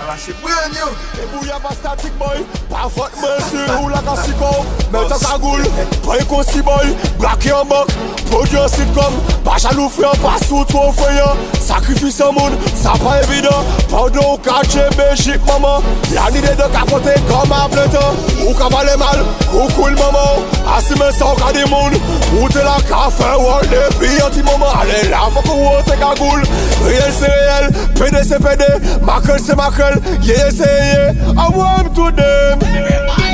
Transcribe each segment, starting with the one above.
Avache brand new E bou ya ba statik boy Pa vot men si rou la ka siko Mwen tak agoul, pren kon si boy Brake yon bok, podyon sitkom Pa chalou fè an, pa sou tro fè yon. Sakrifis an moun, sa pa evidant Pando ou ka chebe bejik maman. La ni de de kapote kom a pletan Ou ka vale mal, ou koul maman. Asi men sa ou ka di moun Ou te la ka fè de Pi yon ti maman, ale la fok ou an te kagoul Riyel se riyel, pede se pede Makel se makel, yeye se yeye. I want to them.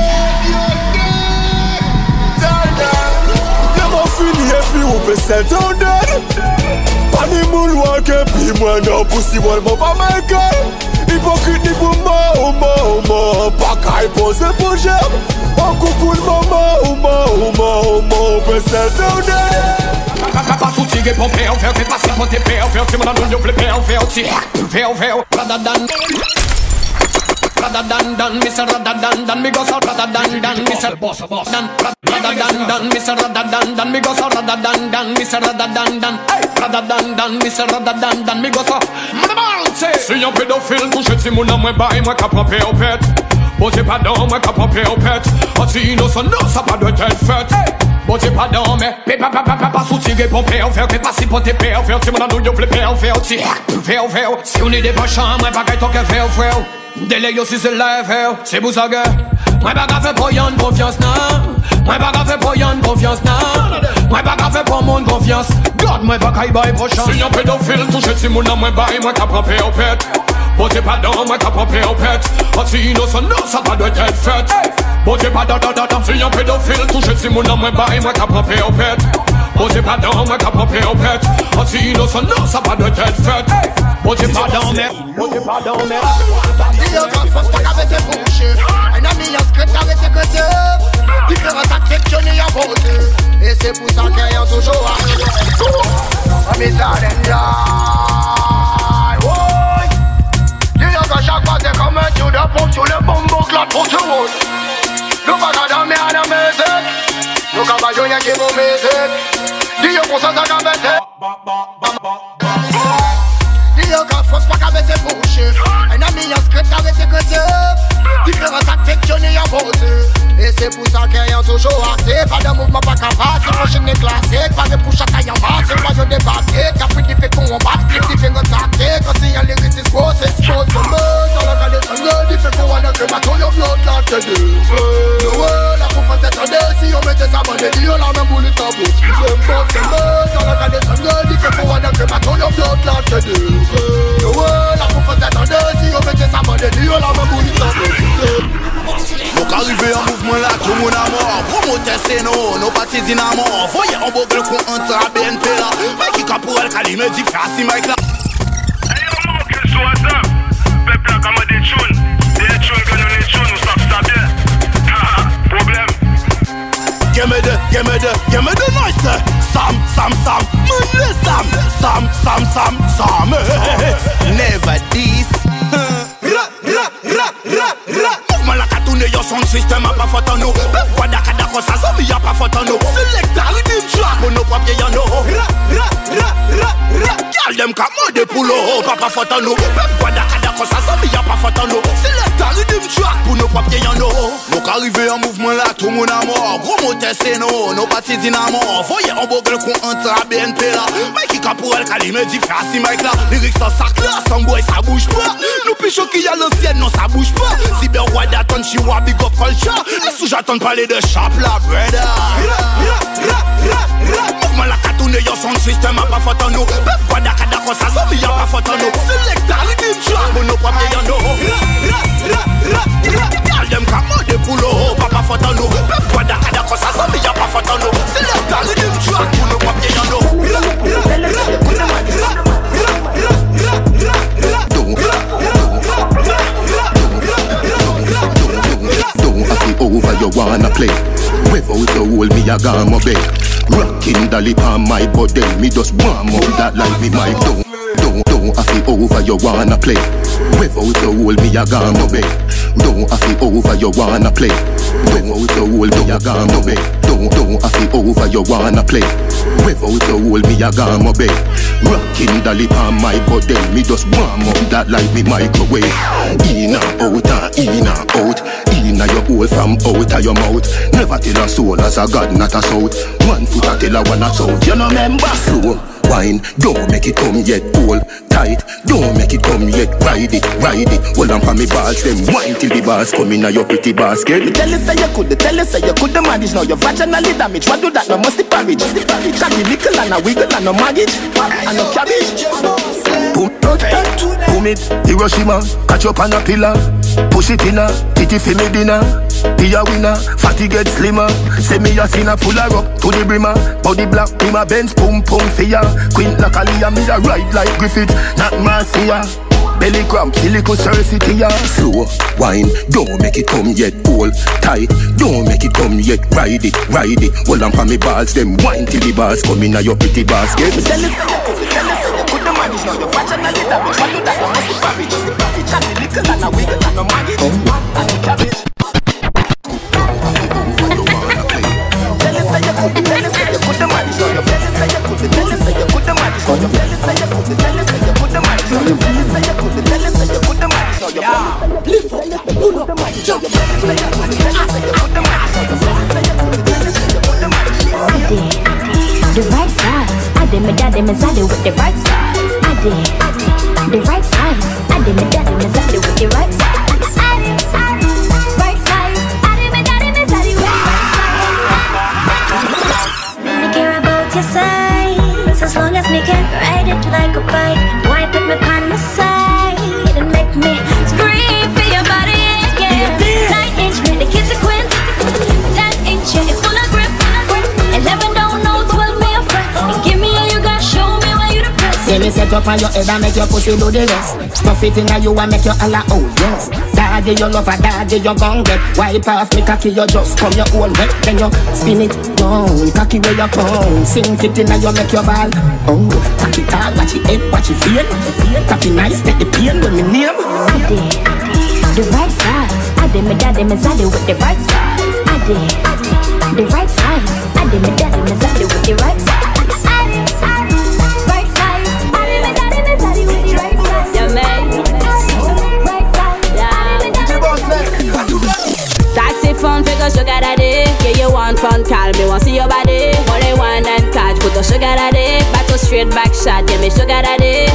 fini et puis on set on Pas ni moonwalk et puis moi non pussy wall mon pas mal cœur Hypocrite ni pour moi ou moi ou moi Pas qu'à y poser pour j'aime En couple maman ou moi ou moi ou moi on peut s'étendre Passo o tigre pro véu, véu, que passa pro te véu, véu, que manda no meu véu, véu, te véu, véu, radadan. Radadan, dan, mister, radadan, dan, me gosta, radadan, dan, mister, bossa, bossa, dan, rather than than, Mister rather than than, me go so rather than than, Miss rather than than, rather than than, Mister rather than than, me go so. Si yon pédophile touche si moun amwe bay mwen ka pampe ou pet Bote pa dan mwen ka pampe ou pet An si inosan nou sa pa de tel fet Bote pa dan mwen Pe pa pa pa pa pa sou tire pon pe ou fer Pe pa si pon te pe ou fer Ti moun an nou yo vle pe ou fer Ti hak pe ou fer Si ou ni de pa chan mwen pa kay toke fe ou fer Dele yo si se level, se bousage Mwen baga fe po yon konfians nan. Mwen baga fe po yon konfians nan. Mwen baga fe po moun konfians. God mwen baka i bay po chans. Si yon pedofil touche ti moun nan mwen bay Mwen ka pran pe ou pet Bote padon mwen ka pran pe ou pet Ati inosan nou sa pa dwe tet fet Bote padon da da da Si yon pedofil touche ti moun nan mwen bay Mwen ka pran pe ou pet Bote padon mwen ka pran pe ou pet Ati inosan nou sa pa dwe tet fet Put your pad on Moi tu pas dans mer, moi tu pas dans mer Biographe, on se pas avec ses bouches Un ami à secrétaire avec ses côtés Différents actes que n'y a posé Et c'est pour ça qu'il y a toujours à me Ami Zarendia Woy Dis-le que chaque fois c'est comme un tuyau de pompe Sur le bonbon clat pour tout le monde Nous pas dans mer à la musique Nous qu'à pas jouer qui vous musique Dis-le qu'on s'en s'en jamais Ba ba ba ba ba yoga fos pak avè se pouche E nan mi yon skret avè se kretef Diferans ak tek choni yon bote E se pou sa ke yon toujou ase Pa de mouvman pa ka pase, foshe ne klasek Pa de pou chata yon base, pa yo debate Kapri di fe kon yon bat, flip di fe yon tate Kosi yon liris is gros, is gros Kon mè, tan la kade tan lè Di fe kon wane ke mato yon vlot la te de face, mas di dinamo Voye an bogle kon antra BNP la Mwen ki kapou el kalime di fasi mek la Lirik sa sak la, san boy sa bouj pa Nou pi choki ya lansyen, non sa bouj pa Si ben wad atan chiwa big up culture E sou j'atan pale de chap la breda Rap, rap, rap, rap, rap Mouvman la katoune yo son sistem a pa fotan nou Bef wad akada kon sa zomi a pa fotan nou a my bed. Rocking lip on my body, me just warm up that like me my don't. Don't, don't have it over, you wanna play. Without the hole, me a my bed. Don't have it over, you wanna play. Without the whole me a gone obey. Don't, don't have it over, you wanna play. Without the whole me a gone obey. Rocking lip on my body, me just warm up that like me microwave. In and out and in and out. In your hole from out of your mouth. Never tell a soul as a god, not a south. One foot a tell a one a south. You know remember slow wine. Don't make it come yet, hold tight. Don't make it come yet, ride it, ride it. Hold on for me balls, them wine till the bars come in your pretty basket. Me tell you say you could, tell you say you could manage. Now your vaginally damage. What do that? No must the porridge. Carry nickel and a wiggle and no mortgage and no cabbage. Boom, boom it, Hiroshima, catch up on a pillar. Push it in a, titty for me dinner. Be a winner, fatty get slimmer. Say me a sinner, full of up to the brimmer. Body black, be my Benz, pum pum fear. Queen like Aliyah, me a ride like Griffith, not Marcia. Belly cramp, silico Cersei, yeah. Slow wine, don't make it come yet. Hold tight, don't make it come yet. Ride it, ride it. Hold on for me balls, them wine till the bars come in your pretty basket. Me tell you say you could, tell you say you could manage. Now your vaginally damage. What do that? No must the right size. I did daddy me with the right size. I did. I did the right size. Like a bike. Why put me on my side and make me scream for your body? Me set up on your head and make your pussy do the rest. Stuff it in you and make you holla, oh yes. Daddy, you love a daddy, you gon' get. Wipe off me cocky, you just come your own way. Then you spin it down, cocky where you come. Sink it in you make your ball. Oh, cocky tall, watch it head, watch it feel. Cocky nice, take the pain with me name. Did. The right size. I my daddy me zaddy with the right size. I. The right size. I my daddy me zaddy with the right size. Figure sugar daddy. Yeah, you want fun, call me, want see your body. Money, wine and catch, put the sugar daddy. Back to straight back shot, yeah, me sugar daddy.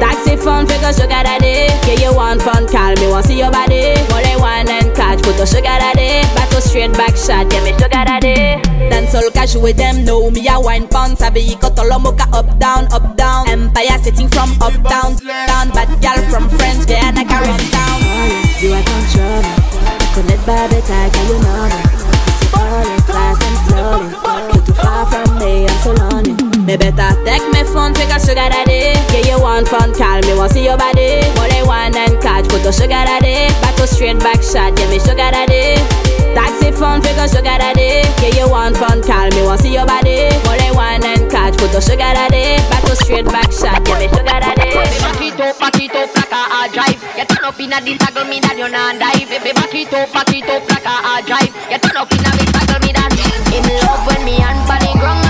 Taxi phone figure sugar daddy. Yeah, you want fun, call me, want see your body. Money, wine and catch, put the sugar daddy. Back to straight back shot, yeah, me sugar daddy. Dance all cash with them, know me a wine pound Sabi iko tolo mocha up down, up down. Empire sitting from up down, down. Bad gal from French, they are like a run down oh, You are control Connect by the tag and you know me. Pussy falling fast and slowly. You too far from me, I'm so lonely. Me better take my phone, figure sugar daddy. Yeah, you want fun, call me, want see your body? Money, wine and catch, put the sugar daddy. Back to straight back shot, yeah, me sugar daddy Taxi phone, figure sugar daddy Yeah, you want fun, call me, want see your body Money, wine and catch, put the sugar daddy Back to straight back shot, yeah, me sugar daddy Back it up, back it up like a hard drive. You turn up in a this toggle me that you not dive. Baby, back it up, back it up like a hard drive. You turn up in a this toggle me that. In love when me hand pan the ground and me body cock up. Yo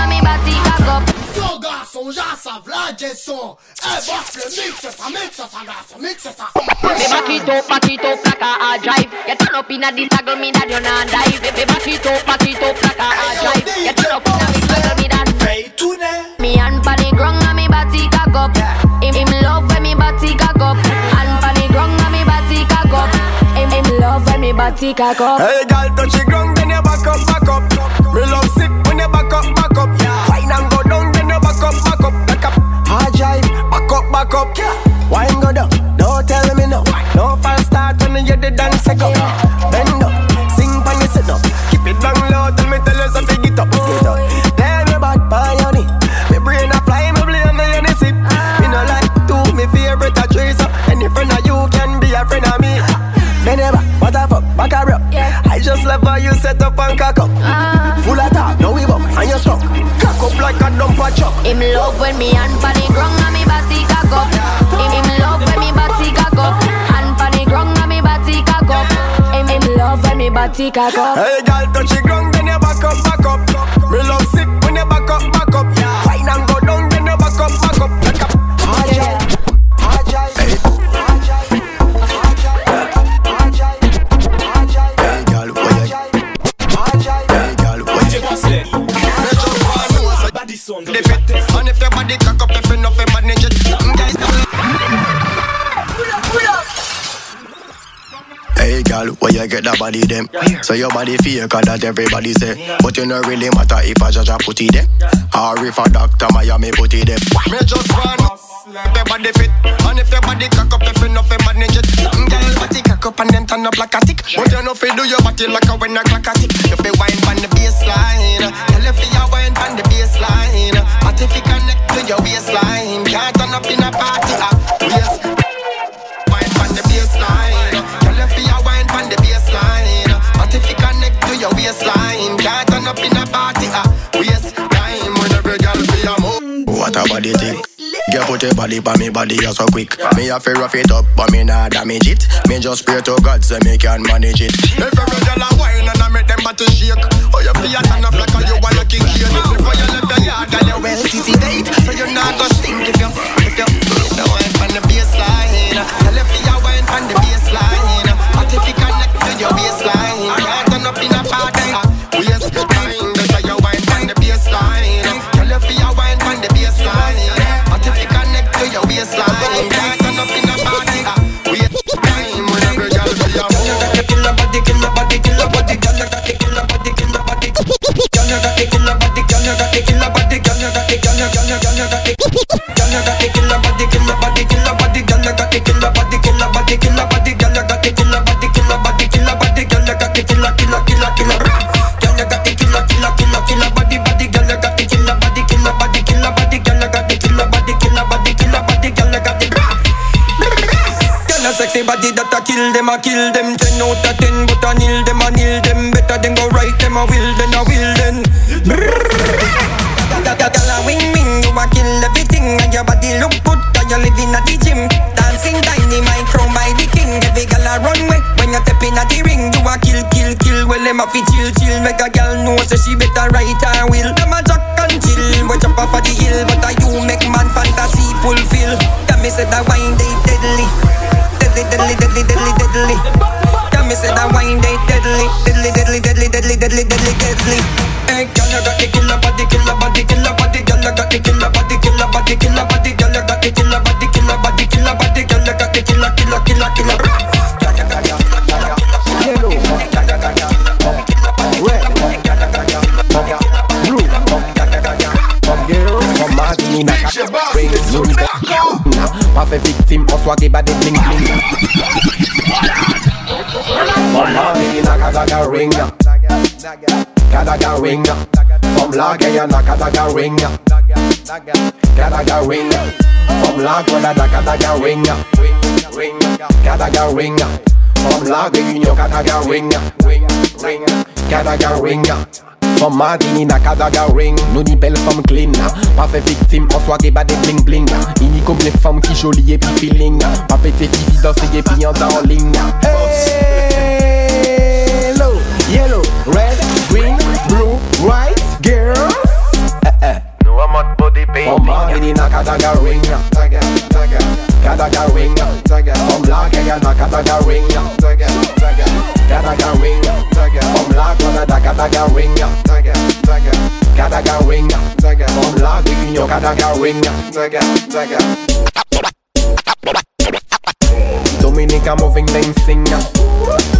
garçon, já savent la son Eh boss le mix ça, mix ça garçon, mix ça Baby, back it up, back it up like a hard drive. You turn up in a this toggle me that you not dive. Baby, back it up, back it up like a hard drive. You turn up in a this toggle me that. Me Me hand pan the ground and me body cock up. Him, him love when me body cock up. Hand pan the ground and me body cock up. Him, him love when me body cock up. Hey, girl, touch the ground, then you back up, back up. Me love sick when you back up, back up. Back up. Wine go down, don't tell me no. No fast start when you the dance go. Bend up, sing pan you sit up. Keep it down low, tell me tell you something, get up, get up. Back by your knee. Me brain a fly, me blame me any sip. Me no like to me favorite a trace. up. Any friend of you can be a friend of me. Me never, what the fuck, back a rap. I just love how you set up and cock up. Uh. Full of talk, now we bump, and you stuck. Cock up like a dumper truck. Him love when me pan the ground body cock up. Hey, girl, touch the ground, then you back up, back up. Me love sick get that body them? So your body fake, that everybody say But you know really matter if a judge a put it there Or if a doctor Miami put it there Me just want if your body fit, and if your body cock up, if you know fi manage it, girl, body cock up and then turn up like a tick. But you know fi do your body like a when a clock a tick. You fi wine pon the baseline, girl, if you wine pon the baseline, but if you connect to your waistline, can't turn up in a party, ah, waist. Body tick Girl put your body pa me body you so quick. Me have to rough it up but me nah damage it. Me just pray to God so me can manage it. If every girl a wine and I make them body shake. Oh, you feel turn up like a you want a king here Before you left the yard, girl, you well titty date So you not go stink if you, if you The wine from the baseline. Tell if you wine from the baseline a kill them. Ten out of ten, but a nil them, a nil them. Better than go right them, a will then, a will then. Girl, a wing wing, you a kill everything, and your body look good, 'cause you live in a the gym. Dancing my crown by the king. Every girl a run way when you step in a the ring. You a kill, kill, kill. Well, them a fi chill, him off wagi body bling bling. From Lagos. na kadaga ring. Kadaga ring. From Lage ya ring. Ring. From Lagos. na kadaga ring. Ring ring. From Lage ring. Ring. Fom madini na kadaga ring. Nou ni bel fom clean Pa fe viktim, an soare ba de bling bling Ini kom le fom ki joli epi feeling Pa pete fifi danse ye pi an dan ling yellow, red, green, blue, white, girls. Eh, eh. Nou amat body painting. Fom madini na kadaga ring Taga, taga, kadaga ring Fom la kaya na kadaga ring Taga, taga Gotta ring Vom from mana da gotta got ring Gotta got ring Vom from vi yo gotta got ring Dominica moving dancing,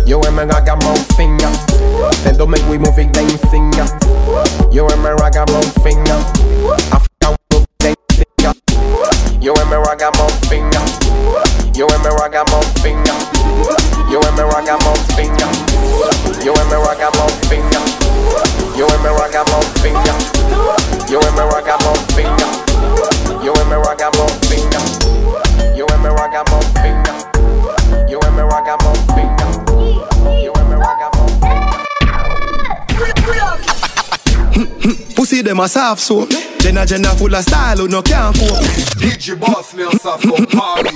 Yo and me rock a mouth we moving dancing, Yo and me Africa move Yo and me Yo and me Yo and me you and me rock a finger. You and me rock a finger. You and me rock a finger. You and me rock a finger. You and me rock a finger. You and me rock a finger. You and me rock a finger. Pussy them a soft soap. Jenna Jenna full of style who no can't cope DJ Boss, me a soft up party.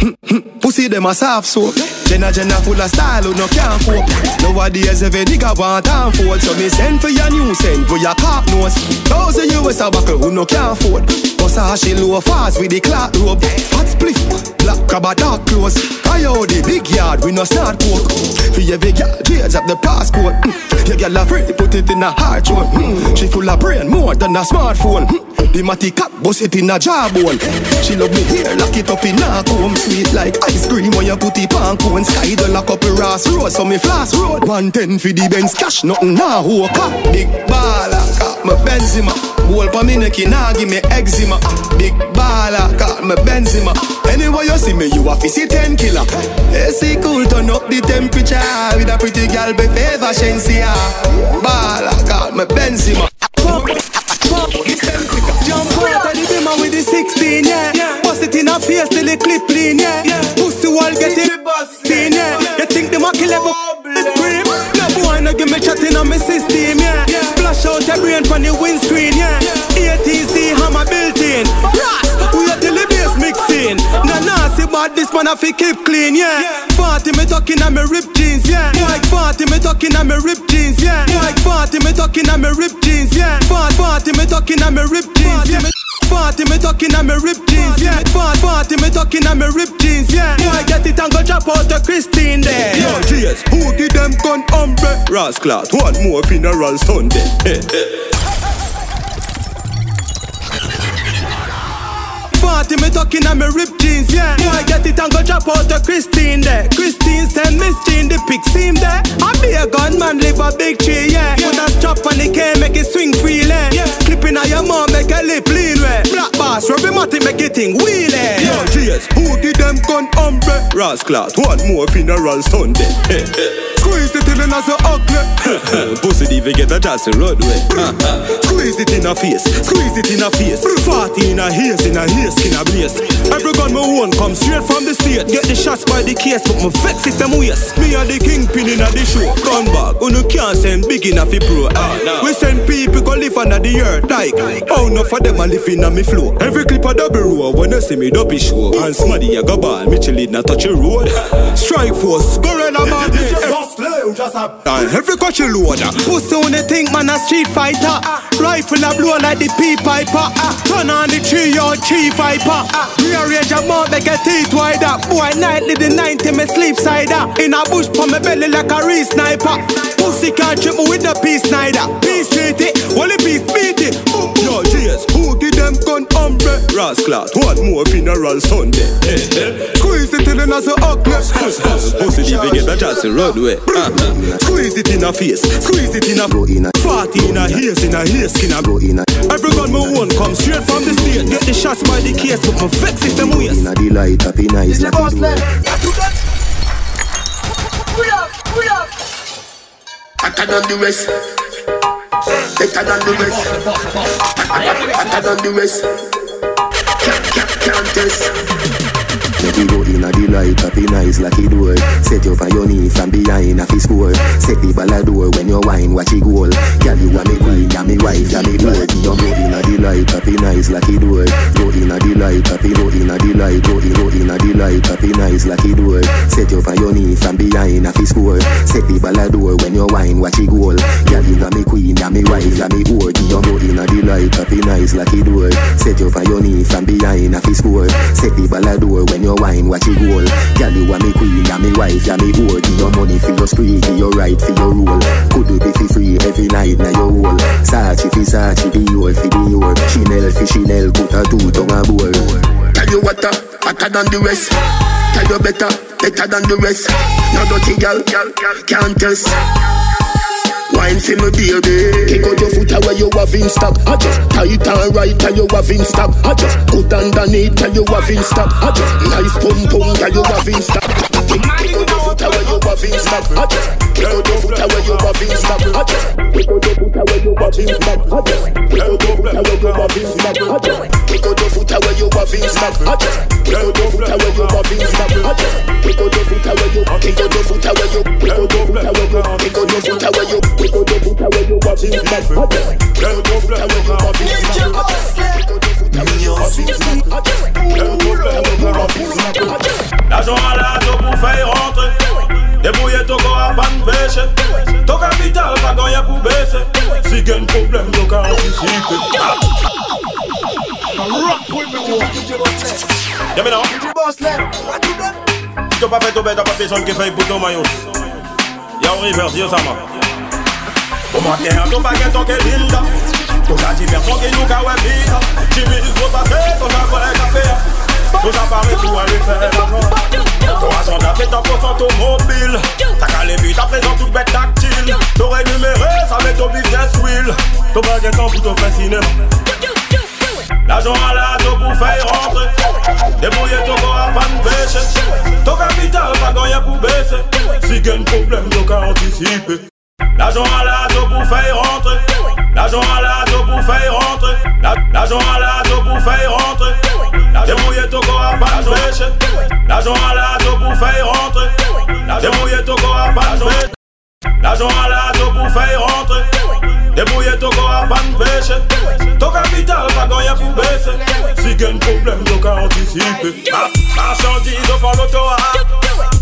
Pussy them a soft soap. Jenna Jenna full of style who no can't cope. Nowadays every nigga want and fold. So me send for your new send for your cop nose. Thousand US a buckle who no can't afford. Cause how she low fast with the clock rope. Fat split, black crab a dark clothes. Coyote big yard we no start coke. For every girl, change up the passcode. Mm. Your girl a free, put it in a heart zone. Mm. She full of brain more than a smartphone. Mm. The matty cap bust it in a jawbone. She love me here, lock it up in a comb. Sweet like ice cream when you put it on cone. Sky the lock up a Ross Road, so me flash road. 110 for the Benz cash, nothing. Who car? Big baller, got me Benzema. Bowl pa me neck, nah give me eczema. Big baller, got me Benzema. Anyway you see me, you a fissy 10 killer. AC cool, turn up the temperature with a pretty girl be favor Shenseea. Baller, got me Benzema. Jump out of the bimmer with the 16, yeah. Bust it in her face till it clip clean, yeah. Pussy wall get it yeah. You think them a kill every scream? No give me chatting on my system, yeah. Splash out your brain from the windscreen, yeah. ATC hammer built in. Ras, we are the bass mixing. Nasty bad this man I fi keep clean, yeah. Party me talking on me rip jeans, yeah. Like party me talking on me rip jeans, yeah. Like party me talking on me rip jeans, yeah. Party party me talking on me rip jeans, yeah. Party me talking on me rip jeans, yeah. Party party me talking on me rip jeans, yeah. I get it and go drop out the Christine there. Yo, GS, who give them gun umbre? Rascal, one more funeral Sunday. Party me talking on me rip jeans, yeah. I get it and go drop out the Christine there. Christine send Miss Jean the pic seam there. I be a gunman, live a big tree, yeah. Put a strap on the K, make it swing freely. Yeah. Clipping on your mom, make a lip lean, way. Black bass, rubbing matty, make it thing wheelie. Yo, GS, who give them gun umbre? Rascal, one more funeral Sunday. Squeeze it it not so ugly. Pussy even get a to roadway. Squeeze it in a face, squeeze it in a face. Party in a haze, in a haze, skin a blaze. Every gun me own come straight from the state. Get the shots by the case, but me vex if them waste. Me and the kingpin in a the show. Gun bag, you can't send big enough for pro. Uh, We send people go live under the earth like. Oh, no for them live in a me flow. Every clip a double row when you see me dopey show. And smaddy a go ball, me chillin' a touch a road. Strike force, go run a man. And every country loader. Pussy on the think man a street fighter. Rifle a blow like the pea piper. Turn on the tree or tree viper. Rearrange a mouth make a teeth wider. Boy nightly the 90 me sleep cider. In a bush for me belly like a re sniper. Pussy can't trip me with the peace snider Peace treat it, only peace beat it Yo, GS, who give them gun umbre? Rascal, one more funeral Sunday. Hey, hey. Squeeze it till it not so ugly Pussy even get a chance to roadway. Squeeze it in a face, squeeze it in a Party in a haze, in a haze, skin a Every gun me own come straight from the state. Get the shots by the case, but me vex if them waste. Inna the light up in eyes like a door. Hotter than the rest. Better than the rest. Hotter than the rest. Can't, can't, can't test. Make we go inna the light up in eyes like a door. Set you on your knee from behind a fi score. Set the ball a door when you wine watch it goal. Girl you a me queen, ya me wife, ya me lord. You go inna the light up in eyes like a door. Go inna the light up, go inna the light, go in, go inna the light up in eyes like a door. Set you on your knee from behind a fi score. Set the ball a door when you wine watch it goal. Girl you a me queen, ya me wife, ya me lord. You go inna the light up in eyes like a door. Set you on your knee from behind a fi score. Set the ball a door when you wine watch it goal. Girl you a me queen, ya me wife, ya me whore. Give your money for your spree, give your right for your rule. Could do be for free every night na your hole. Sachi fi Sachi, be your fi be your. Chanel fi Chanel, put a two tongue a bowl. Tell you what, uh, hotter than the rest. Tell you better, better than the rest. No dirty girl, can't test. Wine for me baby. Kick out your foot away you have in stock. I just tight and right tell you have in stock. I just put underneath tell you have in stock. I just nice pum pum tell you have in stock Out your foot away you have in out your foot away you have in out your foot away you have in out your foot away you have in out your foot away you have in out your foot away you have in out your foot away you your foot away out your foot away you your foot away out your foot away your away have in stock L'argent à la dos pour faire rentrer. Débrouillez ton corps à pas. Ton capital linda. To ka diverson ke nou ka we vida Jimmy is go pa fe, to sa kwe kafe ya Nous apparaît tout aller faire l'argent Ton agenda c'est un poste automobile T'as qu'à les buts à présent toute bête tactile. T'aurais numéré ça met ton business wheel Ton baguette en pour ton faire cinéma L'argent à la dos pour faire rentrer. Débrouiller ton corps à pas de pêche Ton capital pas gagné pour baisser. Si gagne problème donc qu'à anticiper L'argent à la dos pour faire rentrer. L'argent à la dos pour faire rentrer. L'argent à la dos pour faire rentrer. Débrouiller ton corps à pas pêche L'argent à la dos pour faire rentrer. Ton corps à pas pêche L'argent à la dos pour faire rentrer. Débrouiller ton corps à pas de pêche Ton capital pas gagner pour baisser. Si gagne problème donc à anticiper Marchandise au fond l'auto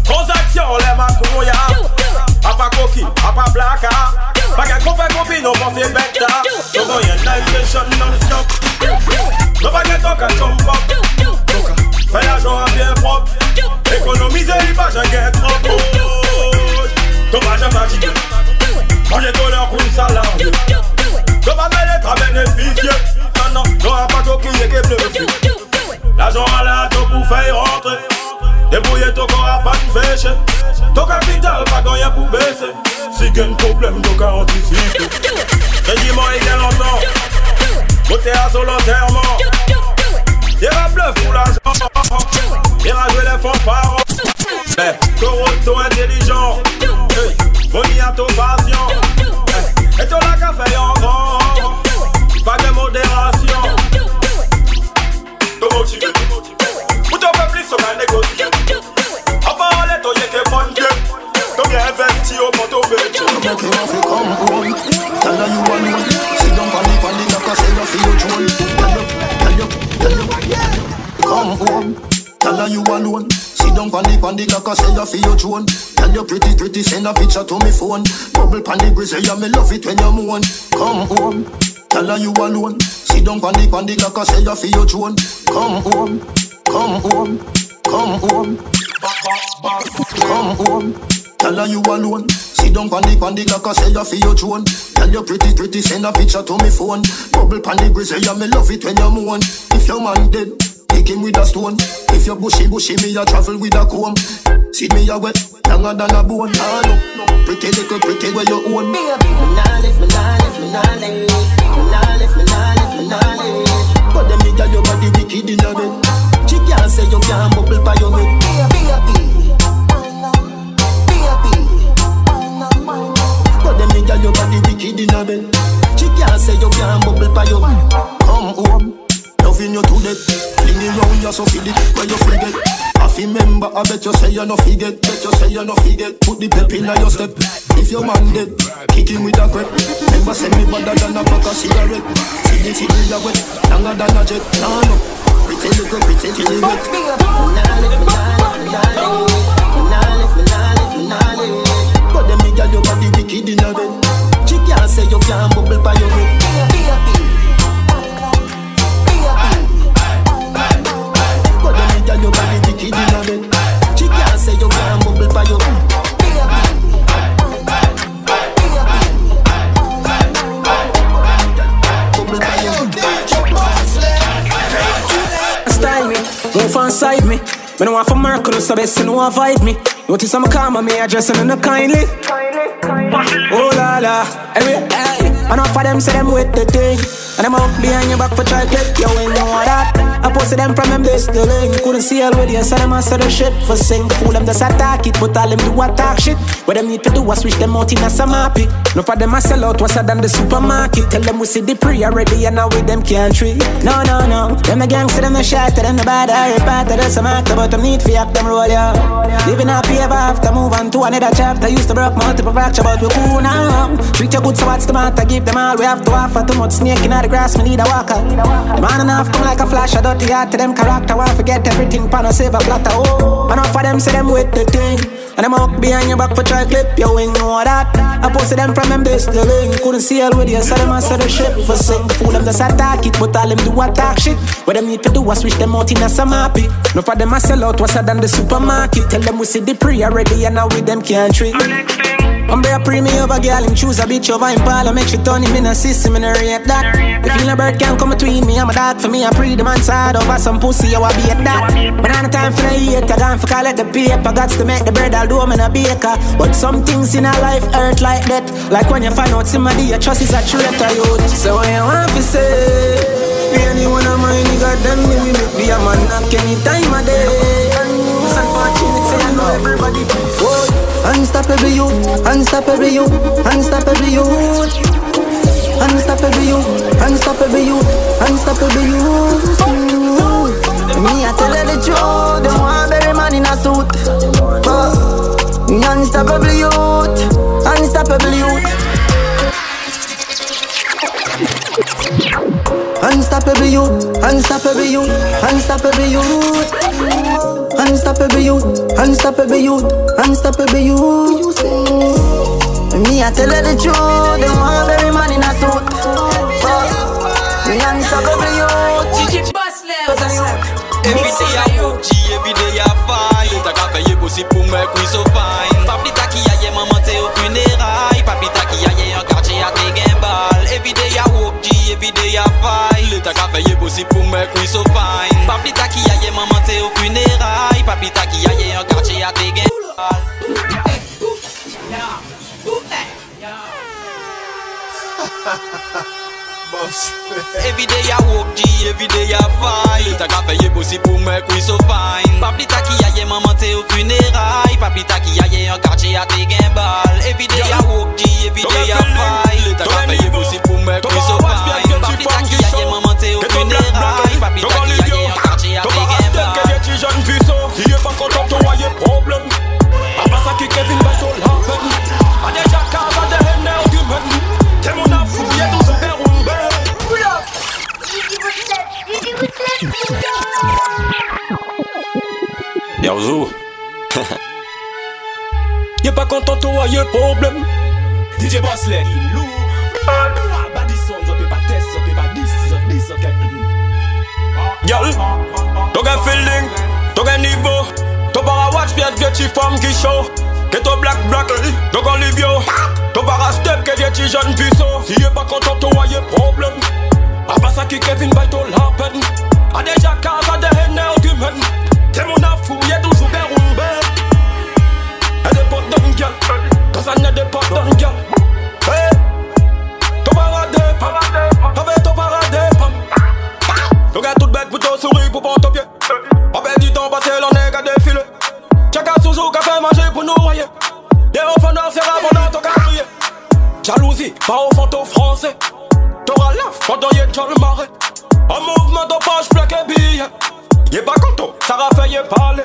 Transaction les macouilles Papa coquille, papa blacka Baguette qu'on fait copine, on pense c'est bête So go yen nation non-stop. No baguette on can jump up. Fais l'argent à bien propre Économiser, il va j'en get trop Ton va j'en fatigué Manger ton leur pour une problème donc à anticiper Régiment il y a longtemps Côté à volontairement Y'a on the, and say you feel your drone Tell you pretty, pretty Send a picture to me phone Bubble pan the grizzly Yeah, me love it when you moan Come home Tell her you alone Sit down on the, on the and say you feel your drone Come home Come home Come home Come home Tell her you alone. Sit down on the on the and say you feel your drone. Tell you pretty pretty send a picture to me phone. Bubble pan the grizzly, yeah me love it when you moan. If your man dead, kick him with a stone. If you bushy bushy, me a travel with a comb. See me a wet, longer than a bone. Nah, no, no. Pretty little pretty where you own. Me nah lift, me nah lift, me nah lift, me nah lift, me nah lift, me nah lift. But them nigga your body wicked in a bed. She can't say you can't bubble by your head. But them nigga your body wicked in a bed. She can't say you can't bubble by your Come home. Loving you to death Fling it round you so feel it Where you forget I feel member I bet you say you no forget Bet you say you no forget Put the pep in your step If your man dead Kick him with a grip Remember send me better than a pack of cigarette See the city you wet Longer than a jet Nah no Pretty little pretty you wet Nah lift, me nah lift, me nah. But them nigga your body wicked in a bed She can't say you can't bubble by your head But your body wicked in a bed She can't say you can't bubble by your your Style me, move on side me. Me no want for Mercury, so best you know avoid me. Notice I'm calm, me addressing in the kindly. Oh la la, hey, hey. Enough of them say them with the thing, and them out behind your back for try clip. Yo, ain't know that. I posted them from them the eh? link. Couldn't see already, I said them answer the shit for sing. Fool them just attack it, but all them do attack shit. What them need to do is switch them out in a some happy. No for them I sell out, what's than the supermarket. Tell them we see the pre already, and now with them can't treat. No, no, no. Them a gangster, them no shot, them the bad, I repart, them some act, but them need for act them roll, yeah. Living happy ever after, move on to another chapter. Used to broke multiple fracture, but we cool now. Treat you good, so what's the matter? Give them all we have to offer. Too much snake in the grass, me need a walker. The man enough come like a flash, I don't party out to them character. Want forget everything, pan a save a platter. Oh, enough of them say them with the thing. And them walk behind your back for try clip your wing, know that. I posted them from them base the link. Couldn't see all with you, so them answer the ship for sing. Fool them just attack it, but all them do attack shit. What them need to do is switch them out in a some happy. No for them I sell out, what's than the supermarket. Tell them we see the pre already, and now with them can't treat. I'm be a premium over girl, him choose a bitch over him pal. make sure turn him in a system and rate that. If you a bird can come between me, I'm a dog for me. I pre the man side over some pussy, I will be at that. But on the time for the hate, I gone for collect the paper. Got to make the bread, I'll do in a baker. But some things in a life hurt like that. Like when you find out somebody you trust is a traitor, youth. So what you want to say? Me anyone of my nigga, them me we make be a man knock any time of day. It's unfortunate, say I know everybody. Whoa. Unstoppable you, unstoppable you, unstoppable you. Unstoppable you, unstoppable you, unstoppable you. Me I tell you the truth, them want bury man in a suit. But unstoppable youth, unstoppable youth. Unstoppable you, unstoppable you, unstoppable you. Unstoppable you, unstoppable you, unstoppable you. Me, I tell you the truth. They want every man in a suit. Me, unstoppable you. DJ Boss Every day I walk G, every day I fight. T'as qu'à payer possible pour me so fine. Papi qui aille maman t'es au funérailles Papi ta qui aille en quartier à tes gimbal Every day I walk G, every day I fight. T'as qu'à payer possible pour me so fine. Papi qui aille maman t'es au funérailles Papi ta qui aille en quartier à tes gimbal Boss. Every day I walk G, every day I fight T'as qu'à payer possible pour me couille so fine. Papi ta qui aille maman t'es au funérailles Papi ta qui aille en quartier à tes gimbal Every day I walk G, every day I fight T'as qu'à payer possible pour me couille so fine. Papi ta qui aille maman t'es au funérailles Papi ta qui aille en quartier à tes pas content, toi y'a problème Après ça qui Kevin Bateau la peine A déjà cave à des haines arguments T'es mon affou, y'a toujours des rombés Yo, Zou. Y'a pas content, toi, y'a problème. DJ Bossley, lourd Body Sons, on peut pas test, on peut pas 10, 10, ok Girl, t'as qu'un feeling, t'as qu'un niveau. T'as pas à watch, bien de petite femme qui show. Que toi black black, t'as qu'un live yo. T'as pas à step, que des petits jeunes puissants. Si y'a pas content, toi, y'a problème. Après ça, qui Kevin Baito la peine. A déjà case, a des haines arguments. T'es mon affou, y'a toujours des rombés. Elle est pas d'un gueule, quand ça n'est pas d'un gueule. Hey, t'as pas radé, t'avais t'as pas radé, T'as gars toute bête pour ton souris pour prendre ton pied. Noirs, c'est pendant ton carrière. Jalousie, pas au fantôme français. T'auras la pendant y'a déjà le marais. Un mouvement de poche, plaque et billet. Y'a pas content, ça raffaire, y'a parlé.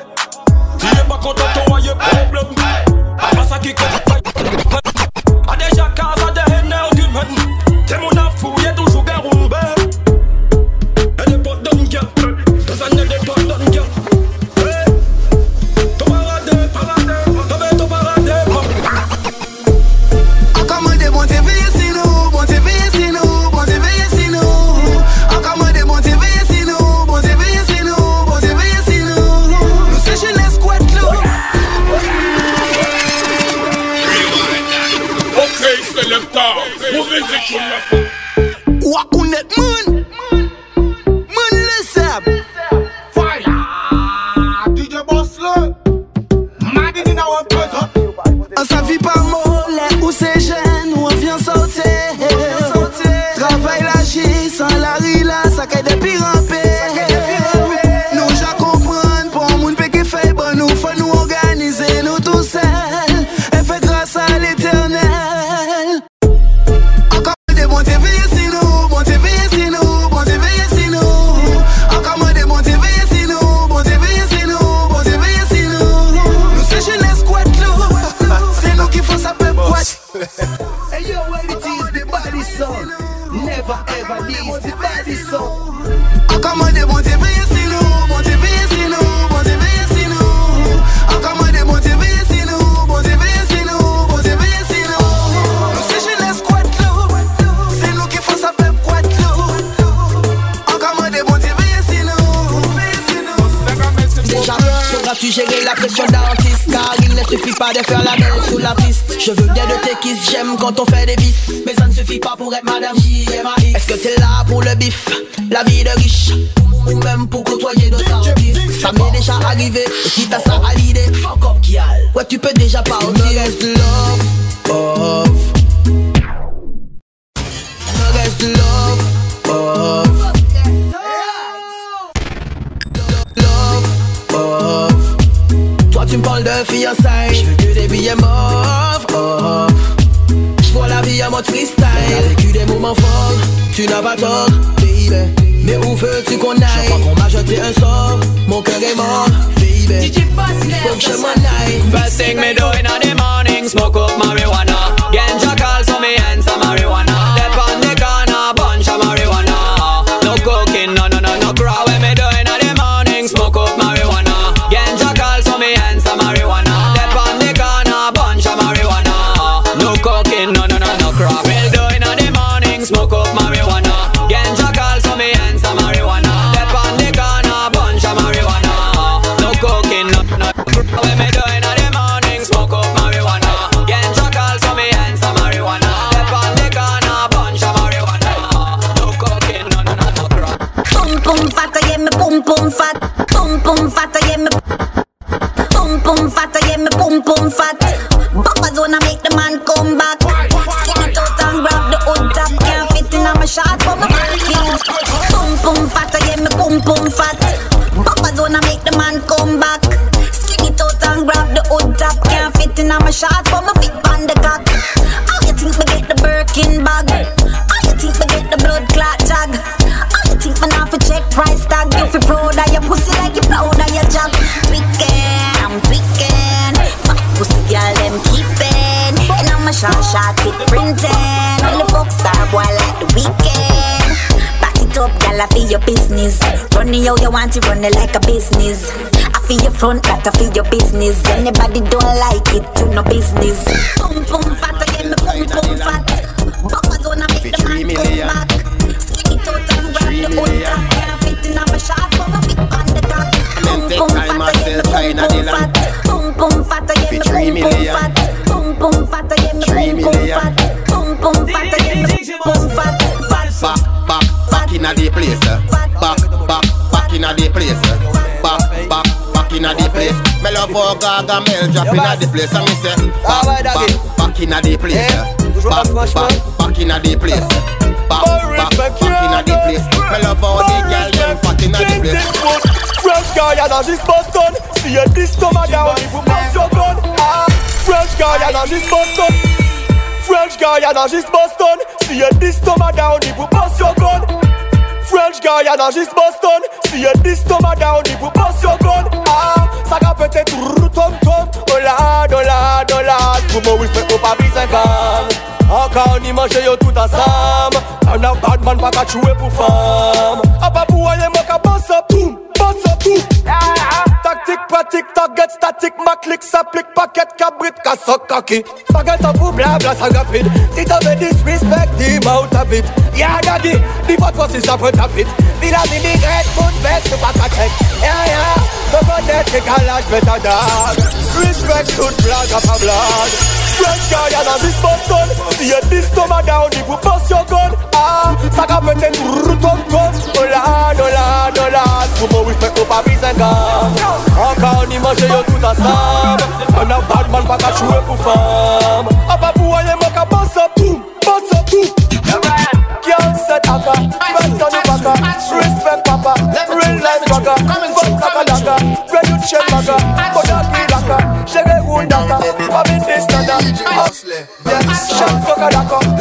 Si y'a pas content, toi, y'a problème. Après ça, qui A déjà case, a des car il ne suffit pas de faire la belle sous la piste. Je veux bien de tes kisses, j'aime quand on fait des vices. Mais ça ne suffit pas pour être Madame J.M.I. Est-ce que t'es là pour le bif, la vie de riche. Ou même pour côtoyer d'autres artistes. Ça m'est déjà arrivé, et si t'as ça à l'idée Fuck up, Kial. Ouais, tu peux déjà parler Me reste love, love Me reste love Tu me parles de fiançailles Je veux que des billets mauves, oh. Je vois la vie en mode freestyle. T'as vécu des moments forts, tu n'as pas tort, baby mais où veux-tu qu'on aille? Je crois qu'on m'a jeté un sort Mon cœur est mort, baby Il faut que je m'en aille. First thing me do in the morning Smoke up marijuana I feel your business. Run it how you want it, run it like a business. I feel your front, that I feel your business. Anybody don't like it, you no business. Boom boom fat, yeah me boom boom fat. Baba zona make the man come back. Skinny toe and grab the old top. Can't fit in my shot, but my feet on the cock. Boom boom fat, yeah me boom boom fat. Boom boom fat, yeah me boom boom fat. Inna the place. uh. Back, back, back inna the place. uh. Back, back, back inna the place. Me love how Gaga Mel drop inna the place. And me say, back, back, back inna the place. uh. Back, back, back inna the place. Back, back, back inna the place. Me love how the girl them fat inna the place. French guy and this Boston See a this stomach down if you bust your gun ah. French guy and this Boston French guy and this Boston See a this stomach down if you bust your gun French guy and this Boston See a this stomach down if you bust your gun. Ah. Va péter tout tom tom Oh là, oh là, oh là Comment oui, mais pas bis un gang Encore ni manger yo tout ensemble Un a bad man pas qu'à jouer pour femme A pour aller moi qu'à boss up. Tout Boss up tout pratique, target statique Ma clique s'applique, paquet cabrit, cassoc kaki Paquet up pour blabla, ça rapide Si t'avais disrespect, dis out of it. Yeah, daddy, dis pas toi si ça peut taper Dis la mini red, foot vest, c'est pas qu'à check Yeah, yeah, the bonnet, c'est qu'à mais ta Respect, toute blague, à pas blague guy and a this Boston See a this stomach down, if you bust your gun. Ah, ça va péter tout là, oh là, oh là Comment oui, qu'on pas bise un gars Encore ni yo tout ensemble Un a bad man pas qu'à jouer pour femme Ah pas pour aller moi qu'à boss up tout Boss up Can't set aka Bend on the baka Respect papa Real life baka Fuck laka laka Where you check baka Kodaki laka Shege undaka Mami this nada Yeah, shot fucka laka The respect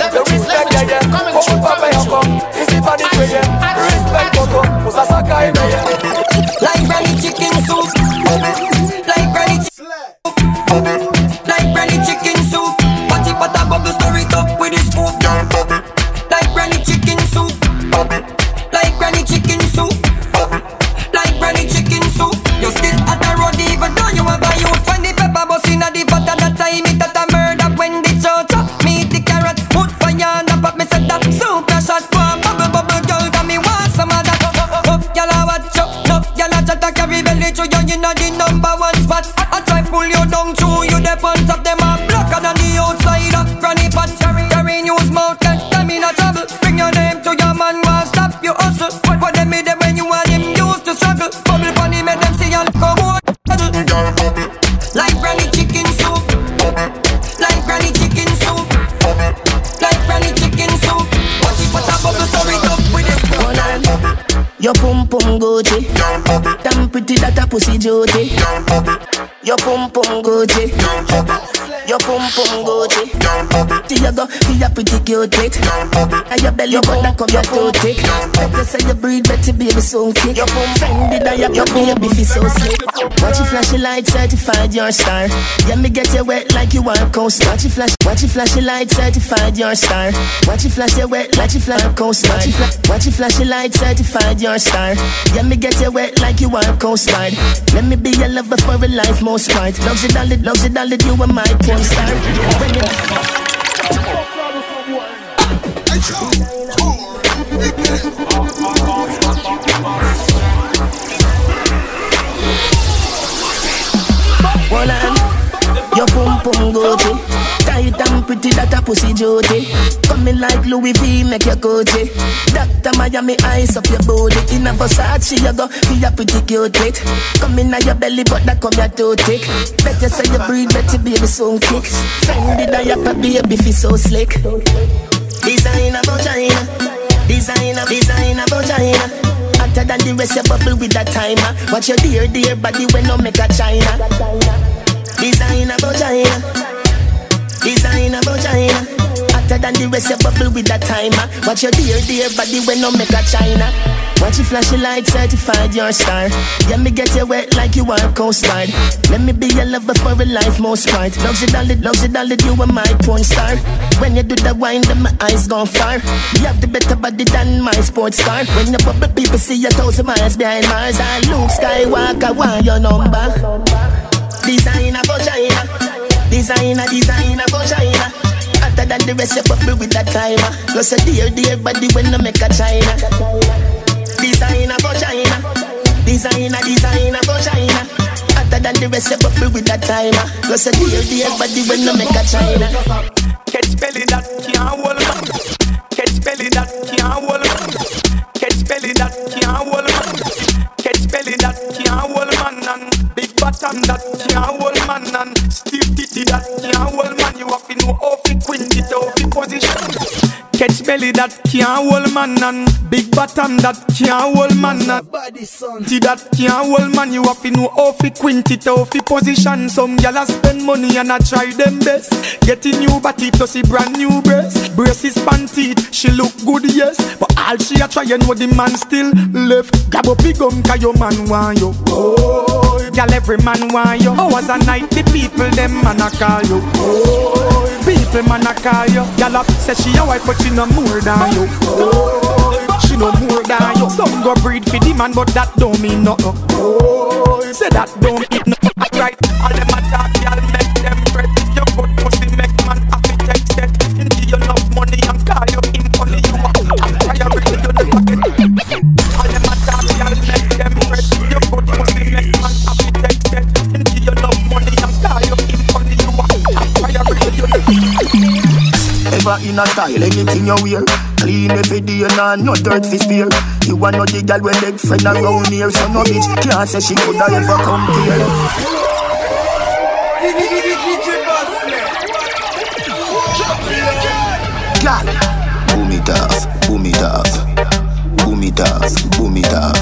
you it. And your belly button come your toe tick. Better say you breathe, better baby soon kick. Your pum Fendi that your baby feel so slick. Watch you flash your light, certified your star. Yeah, me get you wet like you want coast. Watch you flash, watch you flash your light, certified your star. Watch you flash your wet like you flash coast. Watch you flash, watch you flash your light, certified your star. Yeah, me get you wet like you want coast guard. Let me be your lover for a life, most part. Loves you, dolly, loves you, dolly, you are my porn star. Hold on, your pum pum Gucci Tight and pretty that a pussy Jody Coming like Louis V, make your Gucci. Dr. Miami, ice up your booty. In a Versace, you go, be a pretty cute it Come in your belly, but that come your too thick Better say you breathe, better baby soon kick. Fendi diaper, baby, feel so slick. Designer vagina Designer, designer vagina Hotter than the rest, you bubble with that timer. Watch your dear, dear body when no make a China. Designer vagina Designer vagina Hotter than the rest, you bubble with that timer. Watch your dear, dear body when no make a China. Watch you flash your light, certified your star. Yeah, me get you wet like you are coast Let me be your lover for a life, most part. Loves you, dolly, loves you, dolly, you are my porn star. When you do the wine, then my eyes gone far. You have the better body than my sports car. When you bubble, people see you thousand miles behind Mars. I Luke Skywalker, want your number? Designer vagina Designer, designer vagina Hotter than the rest, you me with that timer Plus a dear, dear body when I make a China Designer vagina Designer, designer vagina Hotter than the rest, you me with that timer Plus a dear, dear body when I make a China Catch belly that can't hold man. Catch belly that can't hold man. Catch belly that can't hold man. Catch belly that can't hold man. And big bottom that can't hold man. And stiff titty that can't hold man. Catch belly that can't hold man and big bottom that can't hold man and T that can't hold man you have to know how to quint it how to position. Some gyal spend money and I try them best. Get a new body plus a brand new breast. Braces panty she look good yes. But all she a try and know the man still left. Grab up big gum cause your man want you. Oh, gyal every man want you. Hours a night the people them man a call you. Oh, people man a call you. Gyal up say she a wife but she no more than you. Oh, she no more than you. Some go breed for the man, but that don't mean nothing. Oh, say that don't mean nothing. Right, all them a style, anything you wear Clean every day, nah, no dirt fi spear You want no the girl when leg friend around here. So no bitch can't say she coulda ever come here. Boom it off, boom it off Boom it off, boom it off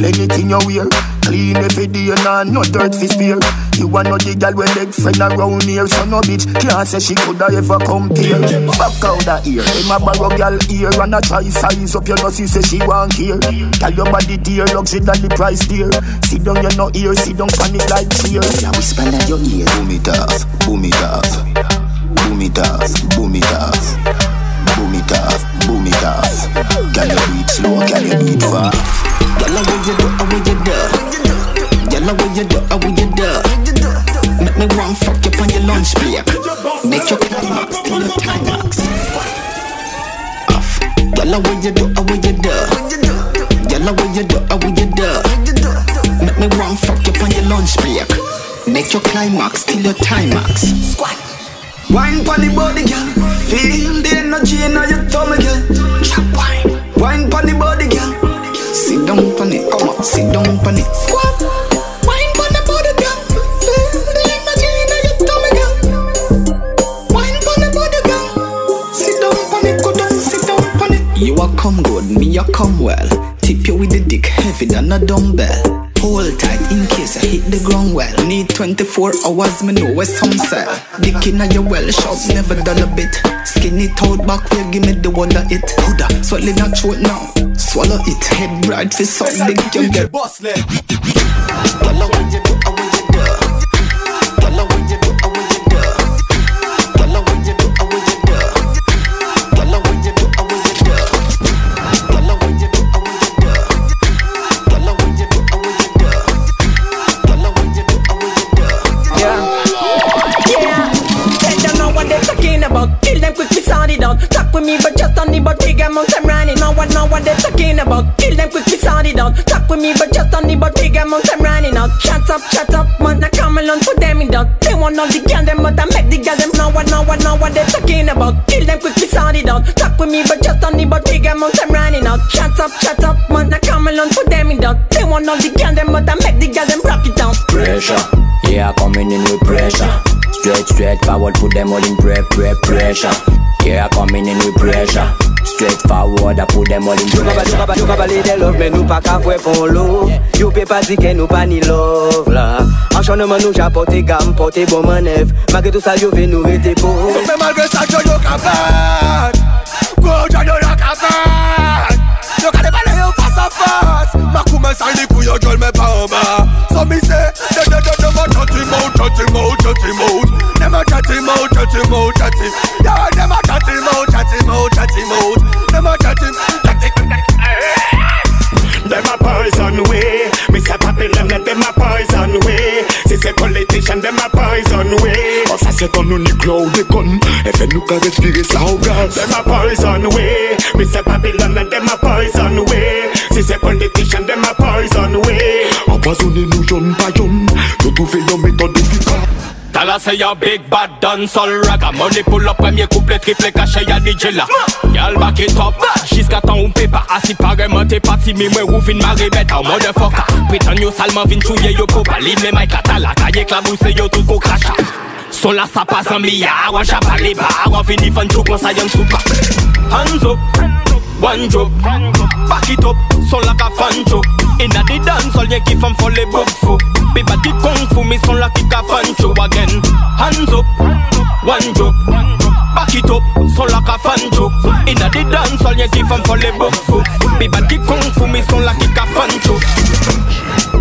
in a style, anything you wear. Clean every day, nah, no dirt fi spear. You want no the girl when leg friend around here. So no bitch can't say she coulda ever compare Back out the ear, them a borrow girl ear And a try size up. Your nose, say she want care. Tell your body dear, luxury than the price dear. Sit down, you no ear, sit down, panic like cheer Now whisper in your ear. Boom it off, boom it off Boom it off, boom it off Boom it off, boom it off Can you do it slow, can you do it fast? Girl, how you do, how you do Girl, how you do, how you do Make me want fuck you on your lunch break Make you climax till you climax Off Girl, how you do, how you do Girl, how you do, how you do Make me want fuck you on your lunch break Make your climax till your timax. Squat. Wine pon the body, girl. Feel the energy in your tummy, girl. 24 hours, me know where some say. Dick in your well, shot never done a bit. Skinny out back where give me the wonder it. Huda, swallow that throat now. Swallow it, head bright for some big you get. Bossley. About. Kill them quick, we sound it out. Talk with me, but just on the body, I'm running. Know what, know what they're talking about. Kill them quick, we sound it out. Talk with me, but just on the body, I'm running out. Shut up, shut up, man. I come along, put them in down. They want all the girl, them, but I make the girl, them know what, know what, know what they're talking about. Kill them quick, we sound it out. Talk with me, but just on the body, I'm running out. Shut up, shut up, man. I come along, put them in down. They want all the girl, them, but I make the girl, them. pressure. Yeah, coming in with pressure. Straight, straight forward, put them all in pre, pre, pressure. Yeah, coming in with pressure. Straight forward, I put them all in pressure Yo ka pale de love, men nou pa ka vwe pon love. Yo pe pa di ke nou pa ni love la. Anchonman nou ja pote gam, pote bon manev. Magre tout sa yo ve nou rete pou. Sou pe malve sa yo yo ka ven Kou yo yo la ka ven Yo ka de bale yo fasa fas Makou men sal di kou yo jol men pa oma Somi him chat him out. Dem a chat him out, chat him out, chat him. Yeah, dem a chat him out, chat him out, chat him out. Dem a chat him, chat him. Them a poison way. Me say Babylon, let them a poison way. Si c'est politician, them a poison way. Oh, ça c'est ton unique cloud de con. Et fait nous qu'à respirer ça au gaz. Them a poison way. Me say Babylon, let them a poison way. Si c'est politician, them a poison way. Empoisonner nous jeunes paillons Nous trouver une méthode efficace Tala say your big bad dancehall ragga Money pull up premier couplet triple caché y'a DJ là Y'all back it up. Jusqu'à temps ou pas Assis pareillement t'es parti Mais moi ou vin marée bête en motherfucker Prétend yo salement vin chouye yo ko bali Mais my katala Kaye klabousse yo tout ko crachat Son la sa passe en milliard Wan chapa les bar Wan fini fan chou kon sa yon soupa Hands up One drop, back it up, son la ka fancho Inna the dance, all ye ki fam for le book fo Be bad ki kung fu, me son la ki ka fancho again. Hands up, one drop, back it up, son la ka fancho Inna the dance, all ye ki fam for le book fo Be bad ki kung fu, me son la ki ka fancho Yo!